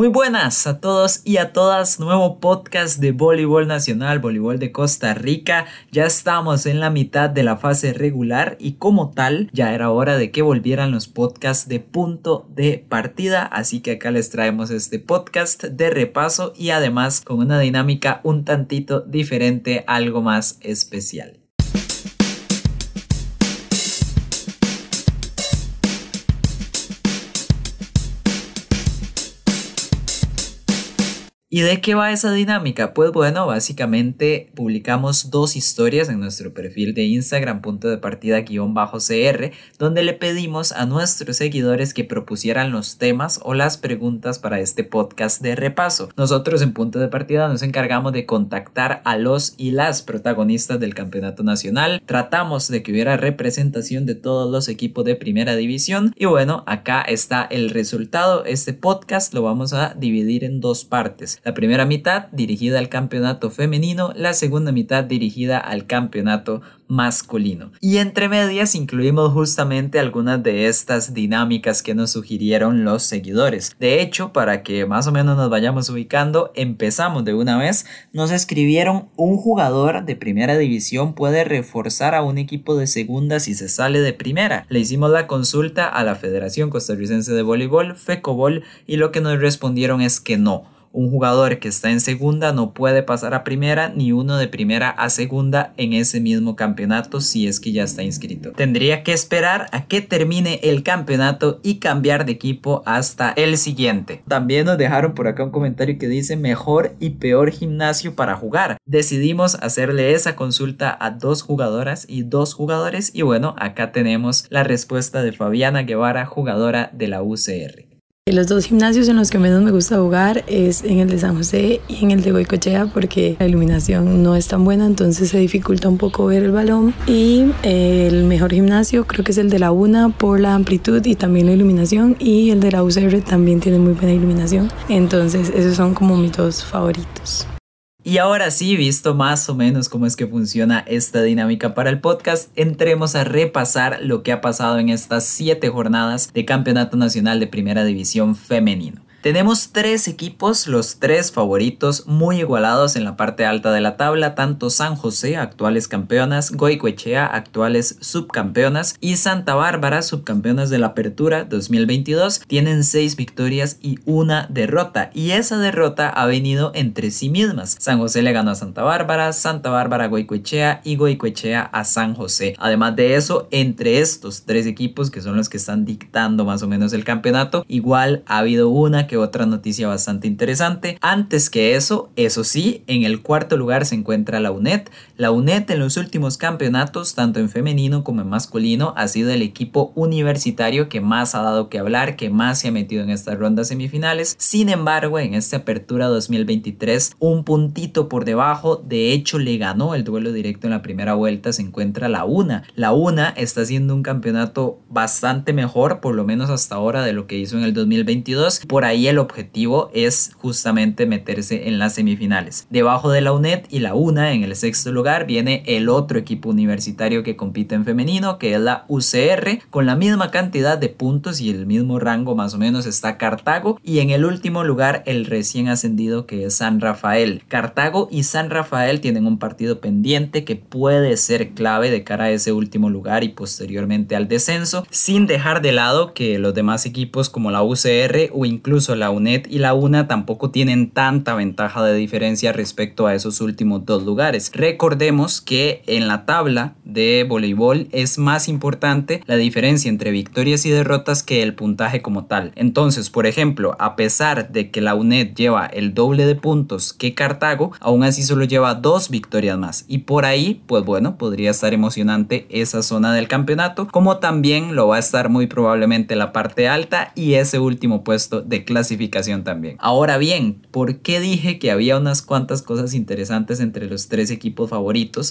Muy buenas a todos y a todas, nuevo podcast de voleibol nacional, voleibol de Costa Rica. Ya estamos en la mitad de la fase regular y como tal ya era hora de que volvieran los podcasts de punto de partida, así que acá les traemos este podcast de repaso y además con una dinámica un tantito diferente, algo más especial. ¿Y de qué va esa dinámica? Pues bueno, básicamente publicamos dos historias en nuestro perfil de Instagram, punto de partida guion bajo CR, donde le pedimos a nuestros seguidores que propusieran los temas o las preguntas para este podcast de repaso. Nosotros en punto de partida nos encargamos de contactar a los y las protagonistas del campeonato nacional, tratamos de que hubiera representación de todos los equipos de primera división y bueno, acá está el resultado. Este podcast lo vamos a dividir en dos partes. La primera mitad dirigida al campeonato femenino, la segunda mitad dirigida al campeonato masculino. Y entre medias incluimos justamente algunas de estas dinámicas que nos sugirieron los seguidores. De hecho, para que más o menos nos vayamos ubicando, empezamos de una vez. Nos escribieron un jugador de primera división puede reforzar a un equipo de segunda si se sale de primera. Le hicimos la consulta a la Federación Costarricense de Voleibol, FECOBOL, y lo que nos respondieron es que no un jugador que está en segunda no puede pasar a primera ni uno de primera a segunda en ese mismo campeonato si es que ya está inscrito. Tendría que esperar a que termine el campeonato y cambiar de equipo hasta el siguiente. También nos dejaron por acá un comentario que dice mejor y peor gimnasio para jugar. Decidimos hacerle esa consulta a dos jugadoras y dos jugadores y bueno, acá tenemos la respuesta de Fabiana Guevara, jugadora de la UCR. Los dos gimnasios en los que menos me gusta jugar es en el de San José y en el de Goicochea porque la iluminación no es tan buena, entonces se dificulta un poco ver el balón. Y eh, el mejor gimnasio creo que es el de la UNA por la amplitud y también la iluminación. Y el de la UCR también tiene muy buena iluminación. Entonces esos son como mis dos favoritos. Y ahora sí, visto más o menos cómo es que funciona esta dinámica para el podcast, entremos a repasar lo que ha pasado en estas siete jornadas de Campeonato Nacional de Primera División Femenino. Tenemos tres equipos, los tres favoritos, muy igualados en la parte alta de la tabla, tanto San José, actuales campeonas, Goicoechea, actuales subcampeonas, y Santa Bárbara, subcampeonas de la Apertura 2022, tienen seis victorias y una derrota, y esa derrota ha venido entre sí mismas. San José le ganó a Santa Bárbara, Santa Bárbara a Goicoechea y Goicoechea a San José. Además de eso, entre estos tres equipos, que son los que están dictando más o menos el campeonato, igual ha habido una que otra noticia bastante interesante. Antes que eso, eso sí, en el cuarto lugar se encuentra la UNED. La UNED en los últimos campeonatos, tanto en femenino como en masculino, ha sido el equipo universitario que más ha dado que hablar, que más se ha metido en estas rondas semifinales. Sin embargo, en esta apertura 2023, un puntito por debajo, de hecho le ganó el duelo directo en la primera vuelta, se encuentra la UNA. La UNA está haciendo un campeonato bastante mejor, por lo menos hasta ahora, de lo que hizo en el 2022. Por ahí el objetivo es justamente meterse en las semifinales. Debajo de la UNED y la UNA en el sexto lugar viene el otro equipo universitario que compite en femenino que es la UCR con la misma cantidad de puntos y el mismo rango más o menos está Cartago y en el último lugar el recién ascendido que es San Rafael. Cartago y San Rafael tienen un partido pendiente que puede ser clave de cara a ese último lugar y posteriormente al descenso sin dejar de lado que los demás equipos como la UCR o incluso la UNED y la UNA tampoco tienen tanta ventaja de diferencia respecto a esos últimos dos lugares. Recordemos que en la tabla de voleibol es más importante la diferencia entre victorias y derrotas que el puntaje como tal. Entonces, por ejemplo, a pesar de que la UNED lleva el doble de puntos que Cartago, aún así solo lleva dos victorias más. Y por ahí, pues bueno, podría estar emocionante esa zona del campeonato, como también lo va a estar muy probablemente la parte alta y ese último puesto de clasificación también. Ahora bien, ¿por qué dije que había unas cuantas cosas interesantes entre los tres equipos favoritos?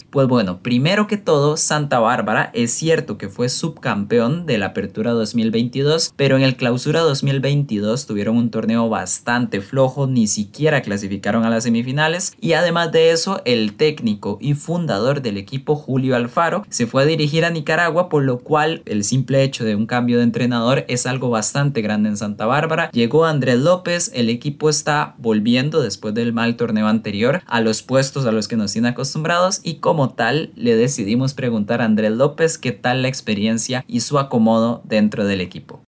Pues bueno, primero que todo, Santa Bárbara es cierto que fue subcampeón de la Apertura 2022, pero en el Clausura 2022 tuvieron un torneo bastante flojo, ni siquiera clasificaron a las semifinales y además de eso, el técnico y fundador del equipo Julio Alfaro se fue a dirigir a Nicaragua, por lo cual el simple hecho de un cambio de entrenador es algo bastante grande en Santa Bárbara. Llegó Andrés López, el equipo está volviendo después del mal torneo anterior a los puestos a los que nos tiene acostumbrados y como tal le decidimos preguntar a Andrés López qué tal la experiencia y su acomodo dentro del equipo.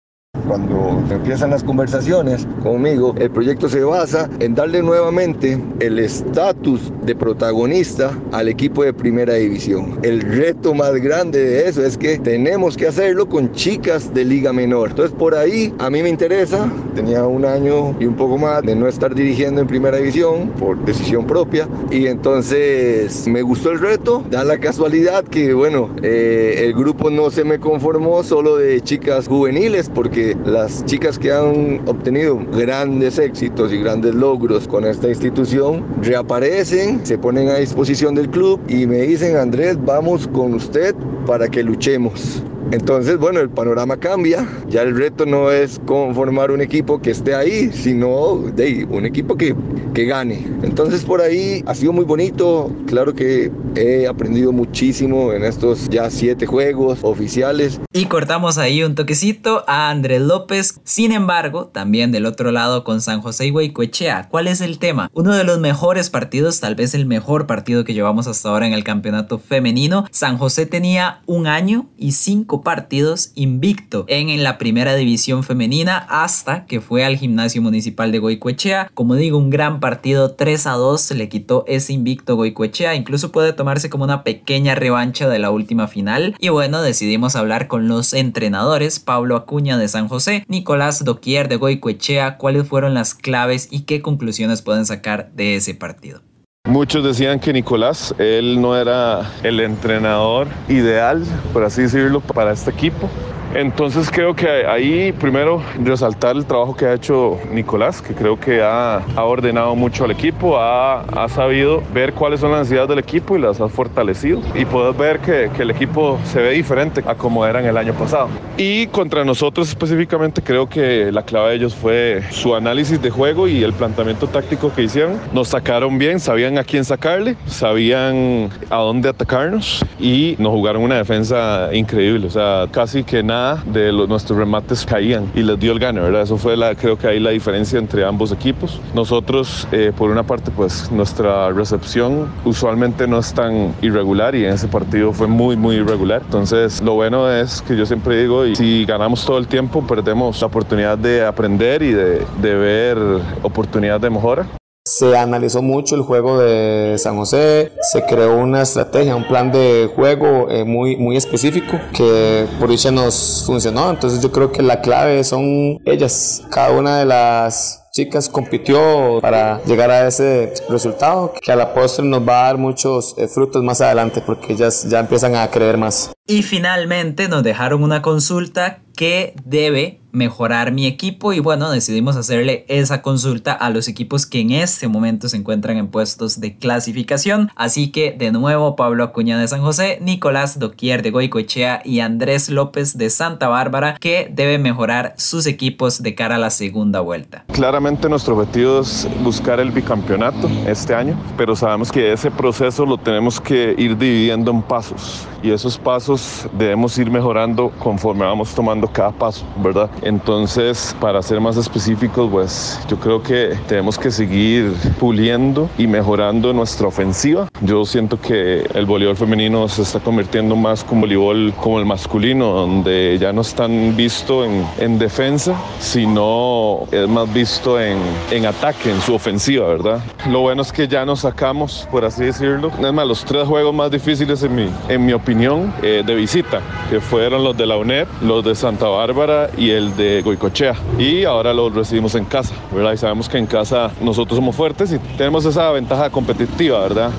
Cuando empiezan las conversaciones conmigo, el proyecto se basa en darle nuevamente el estatus de protagonista al equipo de primera división. El reto más grande de eso es que tenemos que hacerlo con chicas de liga menor. Entonces por ahí a mí me interesa, tenía un año y un poco más de no estar dirigiendo en primera división por decisión propia y entonces me gustó el reto, da la casualidad que bueno, eh, el grupo no se me conformó solo de chicas juveniles porque las chicas que han obtenido grandes éxitos y grandes logros con esta institución reaparecen, se ponen a disposición del club y me dicen, Andrés, vamos con usted para que luchemos. Entonces, bueno, el panorama cambia. Ya el reto no es conformar un equipo que esté ahí, sino de un equipo que, que gane. Entonces, por ahí ha sido muy bonito. Claro que he aprendido muchísimo en estos ya siete juegos oficiales. Y cortamos ahí un toquecito a Andrés López. Sin embargo, también del otro lado con San José y Guaycoechea. ¿Cuál es el tema? Uno de los mejores partidos, tal vez el mejor partido que llevamos hasta ahora en el campeonato femenino. San José tenía un año y cinco partidos invicto en, la primera división femenina hasta que fue al gimnasio municipal de Goicoechea. Como digo, un gran partido 3 a 2 le quitó ese invicto Goicoechea. Incluso puede tomarse como una pequeña revancha de la última final. Y bueno, decidimos hablar con los entrenadores Pablo Acuña de San José, Nicolás Doquier de Goicoechea, cuáles fueron las claves y qué conclusiones pueden sacar de ese partido. Muchos decían que Nicolás, él no era el entrenador ideal, por así decirlo, para este equipo. Entonces creo que ahí primero resaltar el trabajo que ha hecho Nicolás, que creo que ha, ordenado mucho al equipo, ha, sabido ver cuáles son las necesidades del equipo y las ha fortalecido. Y poder ver que, el equipo se ve diferente a como era en el año pasado. Y contra nosotros específicamente creo que la clave de ellos fue su análisis de juego y el planteamiento táctico que hicieron. Nos sacaron bien, sabían a quién sacarle, sabían a dónde atacarnos y nos jugaron una defensa increíble. O sea, casi que nada de los, nuestros remates caían y les dio el gane, ¿verdad? Eso fue la, creo que ahí la diferencia entre ambos equipos. Nosotros, eh, por una parte, pues nuestra recepción usualmente no es tan irregular y en ese partido fue muy, muy irregular. Entonces, lo bueno es que yo siempre digo, y si ganamos todo el tiempo, perdemos la oportunidad de aprender y de, de ver oportunidades de mejora. Se analizó mucho el juego de San José, se creó una estrategia, un plan de juego eh, muy, muy específico que por dicha nos funcionó. Entonces yo creo que la clave son ellas, cada una de las chicas compitió para llegar a ese resultado que a la postre nos va a dar muchos eh, frutos más adelante porque ellas ya empiezan a creer más. Y finalmente nos dejaron una consulta que debe mejorar mi equipo y bueno decidimos hacerle esa consulta a los equipos que en este momento se encuentran en puestos de clasificación. Así que de nuevo Pablo Acuña de San José Nicolás Doquier de Goicoechea y Andrés López de Santa Bárbara que debe mejorar sus equipos de cara a la segunda vuelta. Claramente nuestro objetivo es buscar el bicampeonato este año pero sabemos que ese proceso lo tenemos que ir dividiendo en pasos y esos pasos debemos ir mejorando conforme vamos tomando cada paso, ¿verdad? Entonces, para ser más específicos, pues yo creo que tenemos que seguir puliendo y mejorando nuestra ofensiva. Yo siento que el voleibol femenino se está convirtiendo más como voleibol como el masculino, donde ya no están visto en, en defensa, sino es más visto en, en ataque, en su ofensiva, ¿verdad? Lo bueno es que ya nos sacamos, por así decirlo, es más, los tres juegos más difíciles en mi, en mi opinión eh, de visita, que fueron los de la UNED, los de Santa Bárbara y el de Goicochea. Y ahora los recibimos en casa, ¿verdad? Y sabemos que en casa nosotros somos fuertes y tenemos esa ventaja competitiva, ¿verdad?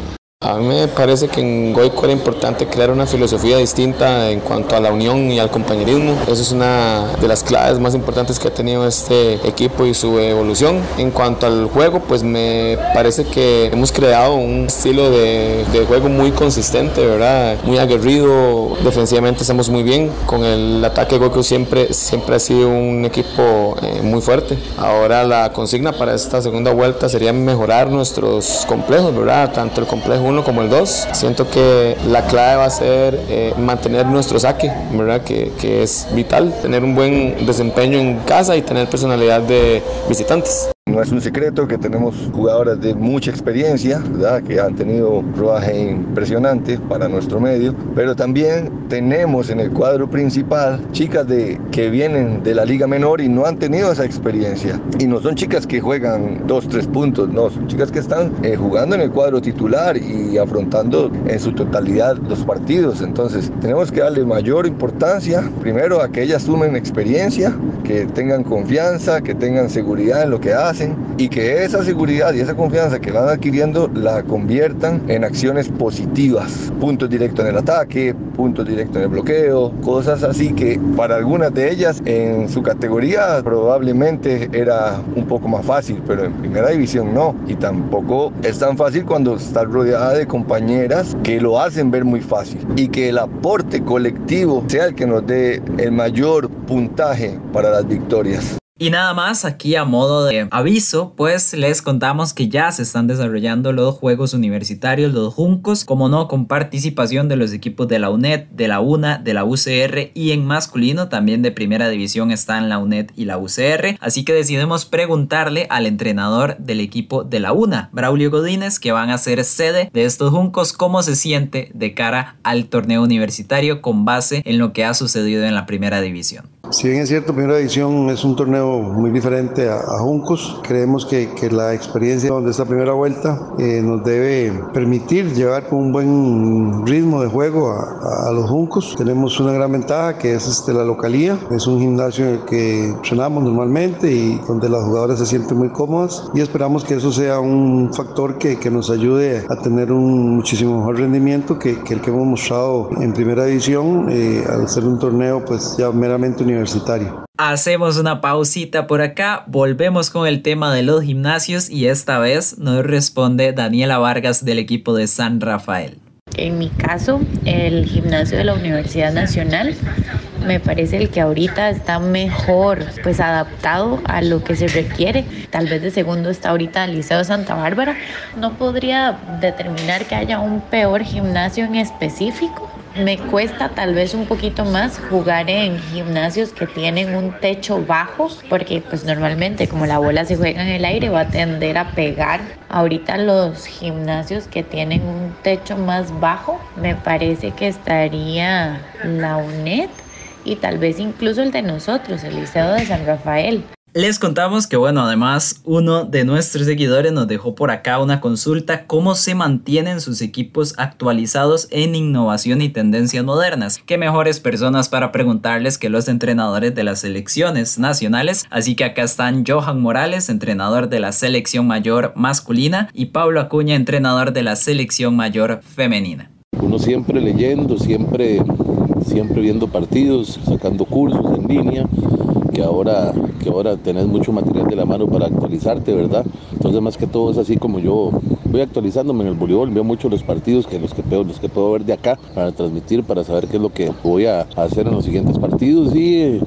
A mí me parece que en Goico era importante crear una filosofía distinta en cuanto a la unión y al compañerismo. Eso es una de las claves más importantes que ha tenido este equipo y su evolución. En cuanto al juego, pues me parece que hemos creado un estilo de, juego muy consistente, ¿verdad? Muy aguerrido. Defensivamente estamos muy bien. Con el ataque Goico siempre, siempre ha sido un equipo eh, muy fuerte. Ahora la consigna para esta segunda vuelta sería mejorar nuestros complejos, ¿verdad? Tanto el complejo uno como el dos. Siento que la clave va a ser eh, mantener nuestro saque, ¿verdad? Que, que es vital, tener un buen desempeño en casa y tener personalidad de visitantes. Es un secreto que tenemos jugadoras de mucha experiencia, que han tenido rodaje impresionante para nuestro medio, pero también tenemos en el cuadro principal chicas de, que vienen de la liga menor y no han tenido esa experiencia. Y no son chicas que juegan dos, tres puntos, no, son chicas que están eh, jugando en el cuadro titular y afrontando en su totalidad los partidos. Entonces tenemos que darle mayor importancia, primero a que ellas sumen experiencia, que tengan confianza, que tengan seguridad en lo que hacen y que esa seguridad y esa confianza que van adquiriendo la conviertan en acciones positivas. Puntos directos en el ataque, puntos directos en el bloqueo, cosas así que para algunas de ellas en su categoría probablemente era un poco más fácil, pero en primera división no. Y tampoco es tan fácil cuando estás rodeada de compañeras que lo hacen ver muy fácil y que el aporte colectivo sea el que nos dé el mayor puntaje para las victorias. Y nada más aquí a modo de aviso, pues les contamos que ya se están desarrollando los Juegos Universitarios, los Juncos, como no, con participación de los equipos de la UNED, de la UNA, de la UCR y en masculino también de primera división están la UNED y la UCR. Así que decidimos preguntarle al entrenador del equipo de la UNA, Braulio Godínez, que van a ser sede de estos Juncos, cómo se siente de cara al torneo universitario con base en lo que ha sucedido en la primera división. Si bien es cierto, primera edición es un torneo muy diferente a, Juncos, creemos que, que, la experiencia de esta primera vuelta eh, nos debe permitir llevar con un buen ritmo de juego a, a, los Juncos. Tenemos una gran ventaja que es este, la localía, es un gimnasio en el que entrenamos normalmente y donde las jugadoras se sienten muy cómodas y esperamos que eso sea un factor que, que nos ayude a tener un muchísimo mejor rendimiento que, que el que hemos mostrado en primera división eh, al ser un torneo pues ya meramente universitario Hacemos una pausita por acá, volvemos con el tema de los gimnasios y esta vez nos responde Daniela Vargas del equipo de San Rafael. En mi caso, el gimnasio de la Universidad Nacional me parece el que ahorita está mejor pues adaptado a lo que se requiere. Tal vez de segundo está ahorita el Liceo Santa Bárbara. No podría determinar que haya un peor gimnasio en específico, me cuesta tal vez un poquito más jugar en gimnasios que tienen un techo bajo, porque pues normalmente como la bola se juega en el aire va a tender a pegar. Ahorita los gimnasios que tienen un techo más bajo, me parece que estaría la UNED y tal vez incluso el de nosotros, el Liceo de San Rafael. Les contamos que bueno, además uno de nuestros seguidores nos dejó por acá una consulta cómo se mantienen sus equipos actualizados en innovación y tendencias modernas. Qué mejores personas para preguntarles que los entrenadores de las selecciones nacionales. Así que acá están Johan Morales, entrenador de la selección mayor masculina, y Pablo Acuña, entrenador de la selección mayor femenina. Uno siempre leyendo, siempre, siempre viendo partidos, sacando cursos en línea que ahora, que ahora tenés mucho material de la mano para actualizarte, ¿verdad? Entonces más que todo es así como yo voy actualizándome en el voleibol, veo mucho los partidos que los que puedo, los que puedo ver de acá para transmitir, para saber qué es lo que voy a hacer en los siguientes partidos y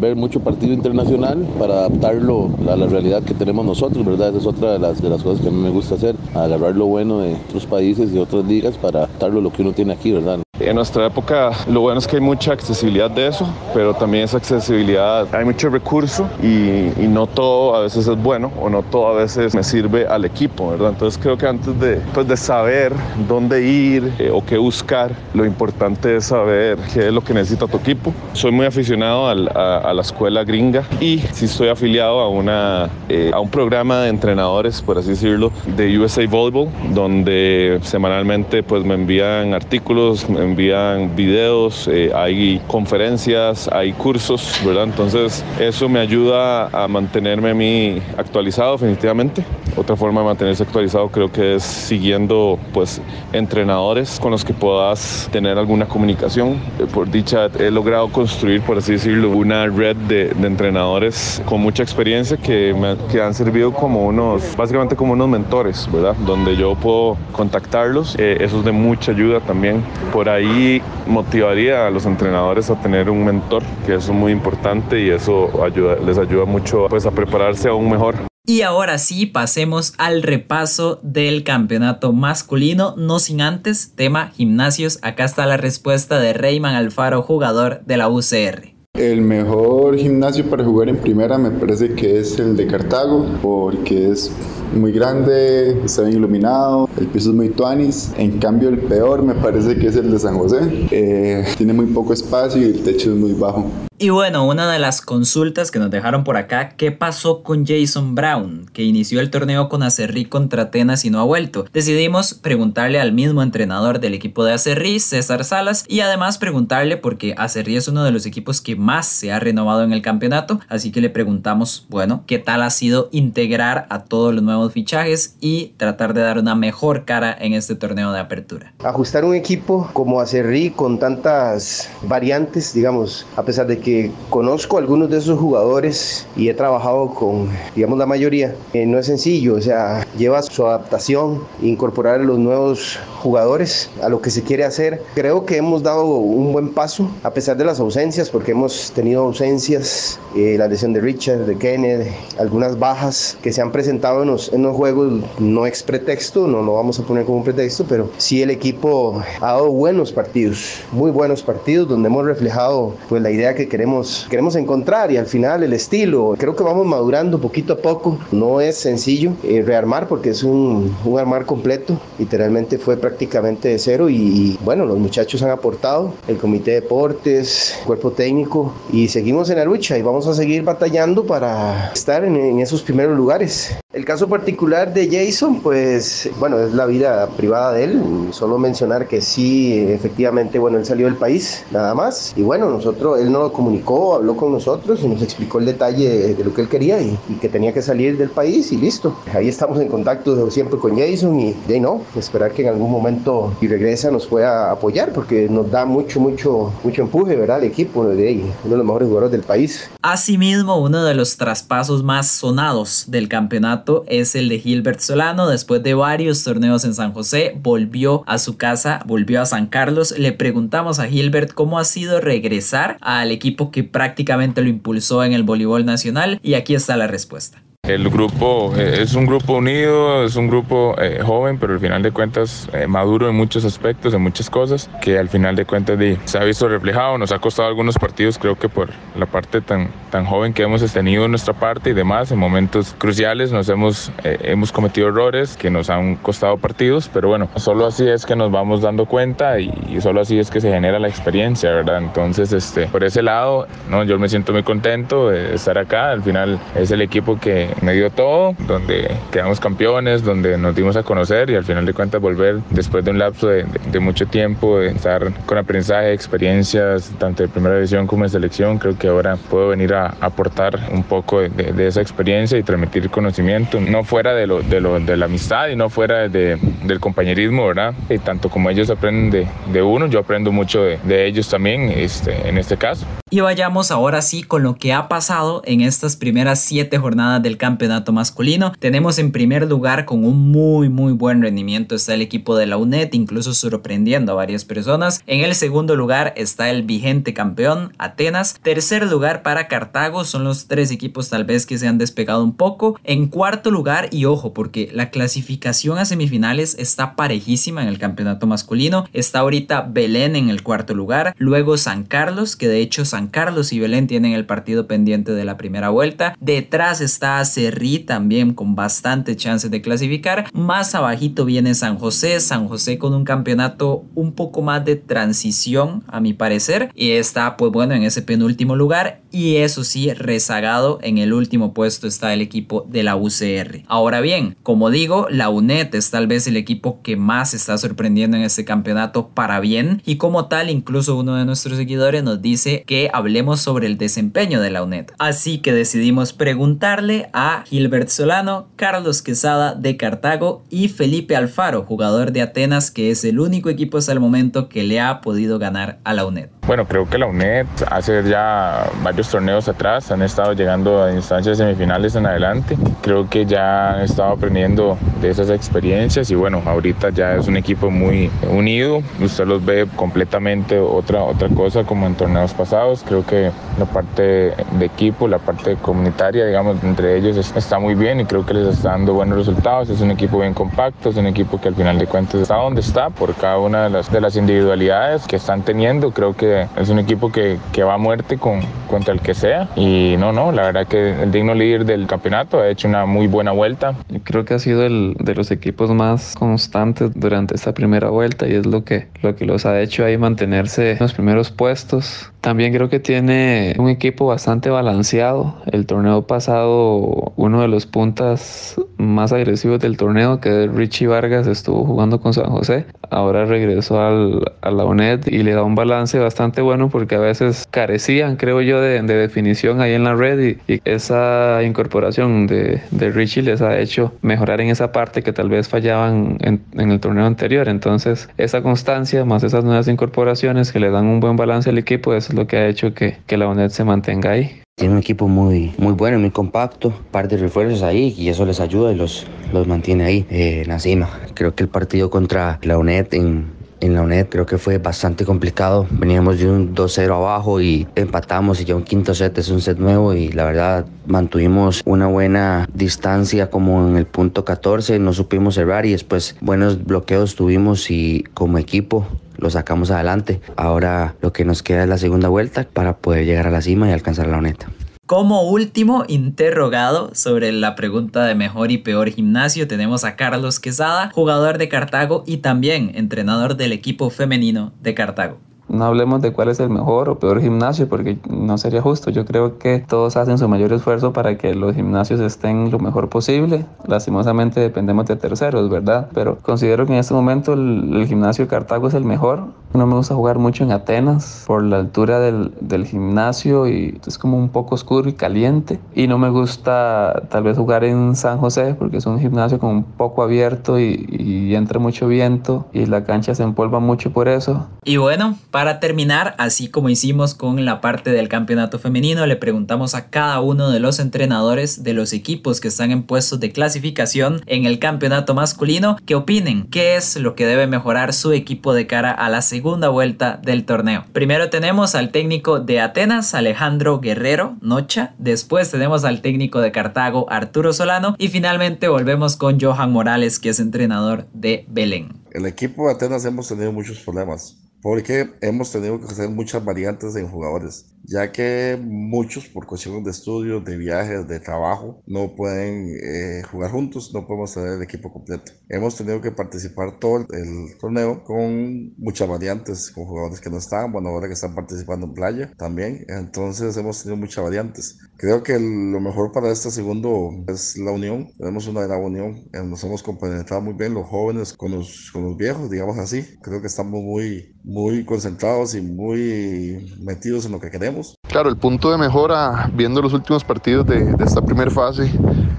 ver mucho partido internacional para adaptarlo a la realidad que tenemos nosotros, ¿verdad? Esa es otra de las, de las cosas que a mí me gusta hacer, agarrar lo bueno de otros países y otras ligas para adaptarlo a lo que uno tiene aquí, ¿verdad? En nuestra época lo bueno es que hay mucha accesibilidad de eso, pero también esa accesibilidad, hay mucho recurso y, y, no todo a veces es bueno o no todo a veces me sirve al equipo, ¿verdad? Entonces creo que antes de, pues de saber dónde ir eh, o qué buscar, lo importante es saber qué es lo que necesita tu equipo. Soy muy aficionado al, a, a, la escuela gringa y sí estoy afiliado a, una, eh, a un programa de entrenadores, por así decirlo, de USA Volleyball, donde semanalmente pues me envían artículos, me envían videos, eh, hay conferencias, hay cursos, ¿verdad? Entonces eso me ayuda a mantenerme a mí actualizado definitivamente. Otra forma de mantenerse actualizado creo que es siguiendo pues entrenadores con los que puedas tener alguna comunicación. Eh, por dicha he logrado construir, por así decirlo, una red de, de entrenadores con mucha experiencia que me que han servido como unos, básicamente como unos mentores, ¿verdad? Donde yo puedo contactarlos. Eh, eso es de mucha ayuda también. Por ahí motivaría a los entrenadores a tener un mentor, que eso es muy importante y eso ayuda, les ayuda mucho pues, a prepararse aún mejor. Y ahora sí, pasemos al repaso del campeonato masculino, no sin antes, tema gimnasios. Acá está la respuesta de Reyman Alfaro, jugador de la UCR. El mejor gimnasio para jugar en primera me parece que es el de Cartago, porque es muy grande, está bien iluminado, el piso es muy tuanis. En cambio, el peor me parece que es el de San José. Eh, tiene muy poco espacio y el techo es muy bajo. Y bueno, una de las consultas que nos dejaron por acá, ¿qué pasó con Jason Brown, que inició el torneo con Acerrí contra Atenas y no ha vuelto? Decidimos preguntarle al mismo entrenador del equipo de Acerrí, César Salas, y además preguntarle porque Acerrí es uno de los equipos que más se ha renovado en el campeonato, así que le preguntamos, bueno, ¿qué tal ha sido integrar a todos los nuevos fichajes y tratar de dar una mejor cara en este torneo de apertura? Ajustar un equipo como Acerrí con tantas variantes, digamos, a pesar de que conozco algunos de esos jugadores y he trabajado con, digamos, la mayoría, eh, no es sencillo, o sea, lleva su adaptación, incorporar a los nuevos jugadores a lo que se quiere hacer. Creo que hemos dado un buen paso, a pesar de las ausencias, porque hemos tenido ausencias, eh, la lesión de Richard, de Kenneth, algunas bajas que se han presentado en los, en los juegos, no es pretexto, no lo vamos a poner como un pretexto, pero sí el equipo ha dado buenos partidos, muy buenos partidos, donde hemos reflejado pues la idea que queremos queremos, queremos encontrar y al final el estilo. Creo que vamos madurando poquito a poco. No es sencillo eh, rearmar porque es un, un, armar completo. Literalmente fue prácticamente de cero y, bueno, los muchachos han aportado, el comité de deportes, cuerpo técnico y seguimos en la lucha y vamos a seguir batallando para estar en, en esos primeros lugares. El caso particular de Jason, pues bueno, es la vida privada de él. Solo mencionar que sí, efectivamente, bueno, él salió del país, nada más. Y bueno, nosotros, él no lo comunicó, habló con nosotros y nos explicó el detalle de lo que él quería y, que tenía que salir del país y listo. Ahí estamos en contacto siempre con Jason y de no, esperar que en algún momento y regresa nos pueda apoyar porque nos da mucho, mucho, mucho empuje, ¿verdad? El equipo de uno de los mejores jugadores del país. Asimismo, uno de los traspasos más sonados del campeonato es el de Gilbert Solano. Después de varios torneos en San José, volvió a su casa, volvió a San Carlos. Le preguntamos a Gilbert cómo ha sido regresar al equipo que prácticamente lo impulsó en el voleibol nacional y aquí está la respuesta. El grupo eh, es un grupo unido, es un grupo eh, joven, pero al final de cuentas eh, maduro en muchos aspectos, en muchas cosas, que al final de cuentas se ha visto reflejado. Nos ha costado algunos partidos, creo que por la parte tan, tan joven que hemos tenido en nuestra parte y demás, en momentos cruciales nos hemos, hemos cometido errores que nos han costado partidos, pero bueno, solo así es que nos vamos dando cuenta y, y solo así es que se genera la experiencia, ¿verdad? Entonces, este, por ese lado, no, yo me siento muy contento de estar acá. Al final es el equipo que me dio todo, donde quedamos campeones, donde nos dimos a conocer y al final de cuentas volver después de un lapso de, mucho tiempo, de estar con aprendizaje, experiencias, tanto de primera división como de selección, creo que ahora puedo venir a aportar un poco de, esa experiencia y transmitir conocimiento, no fuera de, lo, de, lo, de la amistad y no fuera de, del compañerismo, ¿verdad? Y tanto como ellos aprenden de, uno, yo aprendo mucho de, ellos también este, en este caso. Y vayamos ahora sí con lo que ha pasado en estas primeras siete jornadas del campeonato masculino. Tenemos en primer lugar con un muy muy buen rendimiento está el equipo de la UNED, incluso sorprendiendo a varias personas. En el segundo lugar está el vigente campeón Atenas. Tercer lugar para Cartago, son los tres equipos tal vez que se han despegado un poco. En cuarto lugar, y ojo, porque la clasificación a semifinales está parejísima en el campeonato masculino. Está ahorita Belén en el cuarto lugar, luego San Carlos, que de hecho San Carlos y Belén tienen el partido pendiente de la primera vuelta. Detrás está Cerrí también con bastante chances de clasificar. Más abajito viene San José, San José con un campeonato un poco más de transición a mi parecer. Y está pues bueno en ese penúltimo lugar y eso sí rezagado en el último puesto está el equipo de la UCR. Ahora bien, como digo, la UNED es tal vez el equipo que más está sorprendiendo en este campeonato para bien y como tal incluso uno de nuestros seguidores nos dice que hablemos sobre el desempeño de la UNED. Así que decidimos preguntarle a Gilbert Solano, Carlos Quesada de Cartago y Felipe Alfaro, jugador de Atenas, que es el único equipo hasta el momento que le ha podido ganar a la UNED. bueno, creo que la UNED hace ya varios torneos atrás han estado llegando a instancias semifinales en adelante. Creo que ya han estado aprendiendo de esas experiencias y bueno, ahorita ya es un equipo muy unido. Usted los ve completamente otra, otra cosa como en torneos pasados. Creo que la parte de equipo, la parte comunitaria, digamos, entre ellos está muy bien y creo que les está dando buenos resultados. Es un equipo bien compacto, es un equipo que al final de cuentas está donde está por cada una de las, de las individualidades que están teniendo. Creo que es un equipo que, que va a muerte con, contra el que sea. Y no, no, la verdad que el digno líder del campeonato ha hecho una muy buena vuelta. Yo creo que ha sido el de los equipos más constantes durante esta primera vuelta y es lo que, lo que los ha hecho ahí mantenerse en los primeros puestos. También creo que tiene un equipo bastante balanceado. El torneo pasado, uno de los puntas más agresivos del torneo, que es Richie Vargas, estuvo jugando con San José. Ahora regresó al, a la UNED y le da un balance bastante bueno porque a veces carecían, creo yo, de, definición ahí en la red y, esa incorporación de, de, Richie les ha hecho mejorar en esa parte que tal vez fallaban en, en el torneo anterior. Entonces, esa constancia más esas nuevas incorporaciones que le dan un buen balance al equipo, eso es lo que ha hecho que, que la UNED se mantenga ahí. Tiene un equipo muy, muy bueno, muy compacto, un par de refuerzos ahí y eso les ayuda y los, los mantiene ahí eh, en la cima. Creo que el partido contra la UNED en, en la UNED creo que fue bastante complicado. Veníamos de un 2-0 abajo y empatamos y ya un quinto set es un set nuevo y la verdad mantuvimos una buena distancia como en el punto 14, no supimos cerrar y después buenos bloqueos tuvimos y como equipo lo sacamos adelante. Ahora lo que nos queda es la segunda vuelta para poder llegar a la cima y alcanzar la neta. Como último interrogado sobre la pregunta de mejor y peor gimnasio, tenemos a Carlos Quesada, jugador de Cartago y también entrenador del equipo femenino de Cartago no hablemos de cuál es el mejor o peor gimnasio porque no sería justo. Yo creo que todos hacen su mayor esfuerzo para que los gimnasios estén lo mejor posible. Lastimosamente dependemos de terceros, ¿verdad? Pero considero que en este momento el, gimnasio de Cartago es el mejor. No me gusta jugar mucho en Atenas por la altura del, del, gimnasio y es como un poco oscuro y caliente. Y no me gusta tal vez jugar en San José porque es un gimnasio con un poco abierto y, y entra mucho viento y la cancha se empolva mucho por eso. Y bueno, para terminar, así como hicimos con la parte del campeonato femenino, le preguntamos a cada uno de los entrenadores de los equipos que están en puestos de clasificación en el campeonato masculino que opinen qué es lo que debe mejorar su equipo de cara a la segunda vuelta del torneo. Primero tenemos al técnico de Atenas, Alejandro Guerrero Nocha, después tenemos al técnico de Cartago, Arturo Solano, y finalmente volvemos con Johan Morales, que es entrenador de Belén. El equipo de Atenas hemos tenido muchos problemas porque hemos tenido que hacer muchas variantes en jugadores ya que muchos por cuestiones de estudios, de viajes, de trabajo, no pueden eh, jugar juntos, no podemos tener el equipo completo. Hemos tenido que participar todo el torneo con muchas variantes, con jugadores que no estaban, bueno, ahora que están participando en playa también, entonces hemos tenido muchas variantes. Creo que lo mejor para este segundo es la unión, tenemos una gran unión, eh, nos hemos compenetrado muy bien los jóvenes con los, con los viejos, digamos así, creo que estamos muy, muy concentrados y muy metidos en lo que queremos Claro, el punto de mejora, viendo los últimos partidos de, esta primera fase,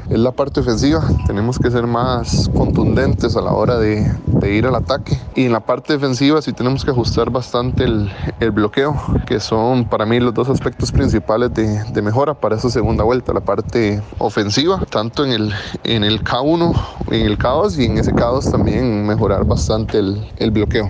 es la parte ofensiva. Tenemos que ser más contundentes a la hora de, ir al ataque. Y en la parte defensiva sí tenemos que ajustar bastante el, bloqueo, que son para mí los dos aspectos principales de, mejora para esa segunda vuelta. La parte ofensiva, tanto en el, en el K1, en el K2 y en ese K2 también mejorar bastante el bloqueo.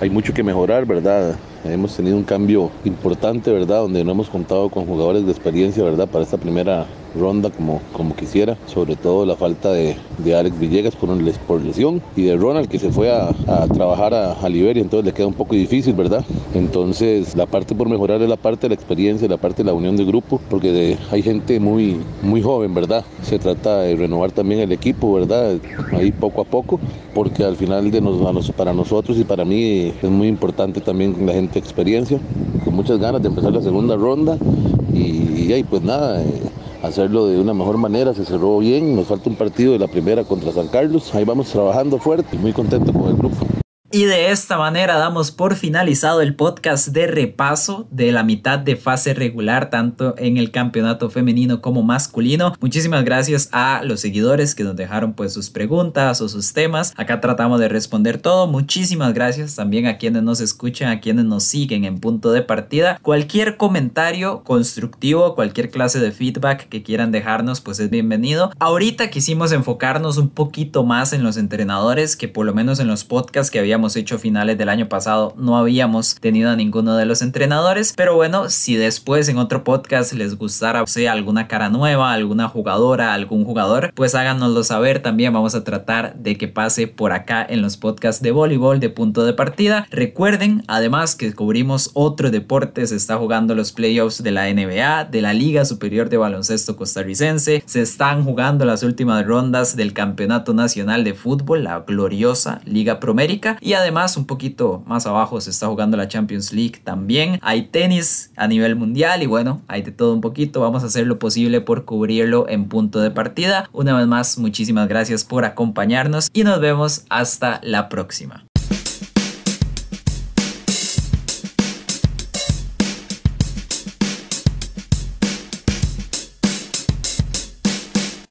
Hay mucho que mejorar, ¿verdad? Hemos tenido un cambio importante, ¿verdad? Donde no hemos contado con jugadores de experiencia, ¿verdad? Para esta primera ronda como, como quisiera, sobre todo la falta de, de Alex Villegas por, por lesión y de Ronald que se fue a, trabajar a, Liberia, entonces le queda un poco difícil, ¿verdad? Entonces la parte por mejorar es la parte de la experiencia, la parte de la unión de grupo, porque hay gente muy, muy joven, ¿verdad? Se trata de renovar también el equipo, ¿verdad? Ahí poco a poco, porque al final de nos, para nosotros y para mí es muy importante también la gente experiencia, con muchas ganas de empezar la segunda ronda y, y pues nada. Eh, hacerlo de una mejor manera, se cerró bien, nos falta un partido de la primera contra San Carlos, ahí vamos trabajando fuerte y muy contento con el grupo. Y de esta manera damos por finalizado el podcast de repaso de la mitad de fase regular, tanto en el campeonato femenino como masculino. Muchísimas gracias a los seguidores que nos dejaron pues sus preguntas o sus temas. Acá tratamos de responder todo. Muchísimas gracias también a quienes nos escuchan, a quienes nos siguen en punto de partida. Cualquier comentario constructivo, cualquier clase de feedback que quieran dejarnos, pues es bienvenido. Ahorita quisimos enfocarnos un poquito más en los entrenadores, que por lo menos en los podcasts que habíamos hecho finales del año pasado no habíamos tenido a ninguno de los entrenadores. Pero bueno, si después en otro podcast les gustara, sea alguna cara nueva, alguna jugadora, algún jugador, pues háganoslo saber. También vamos a tratar de que pase por acá en los podcasts de voleibol de punto de partida. Recuerden además que cubrimos otro deporte, se está jugando los playoffs de la NBA, de la Liga Superior de Baloncesto Costarricense, se están jugando las últimas rondas del Campeonato Nacional de Fútbol, la gloriosa Liga Promérica y además un poquito más abajo se está jugando la Champions League también. Hay tenis a nivel mundial y bueno, hay de todo un poquito, vamos a hacer lo posible por cubrirlo en punto de partida. Una vez más, muchísimas gracias por acompañarnos y nos vemos hasta la próxima.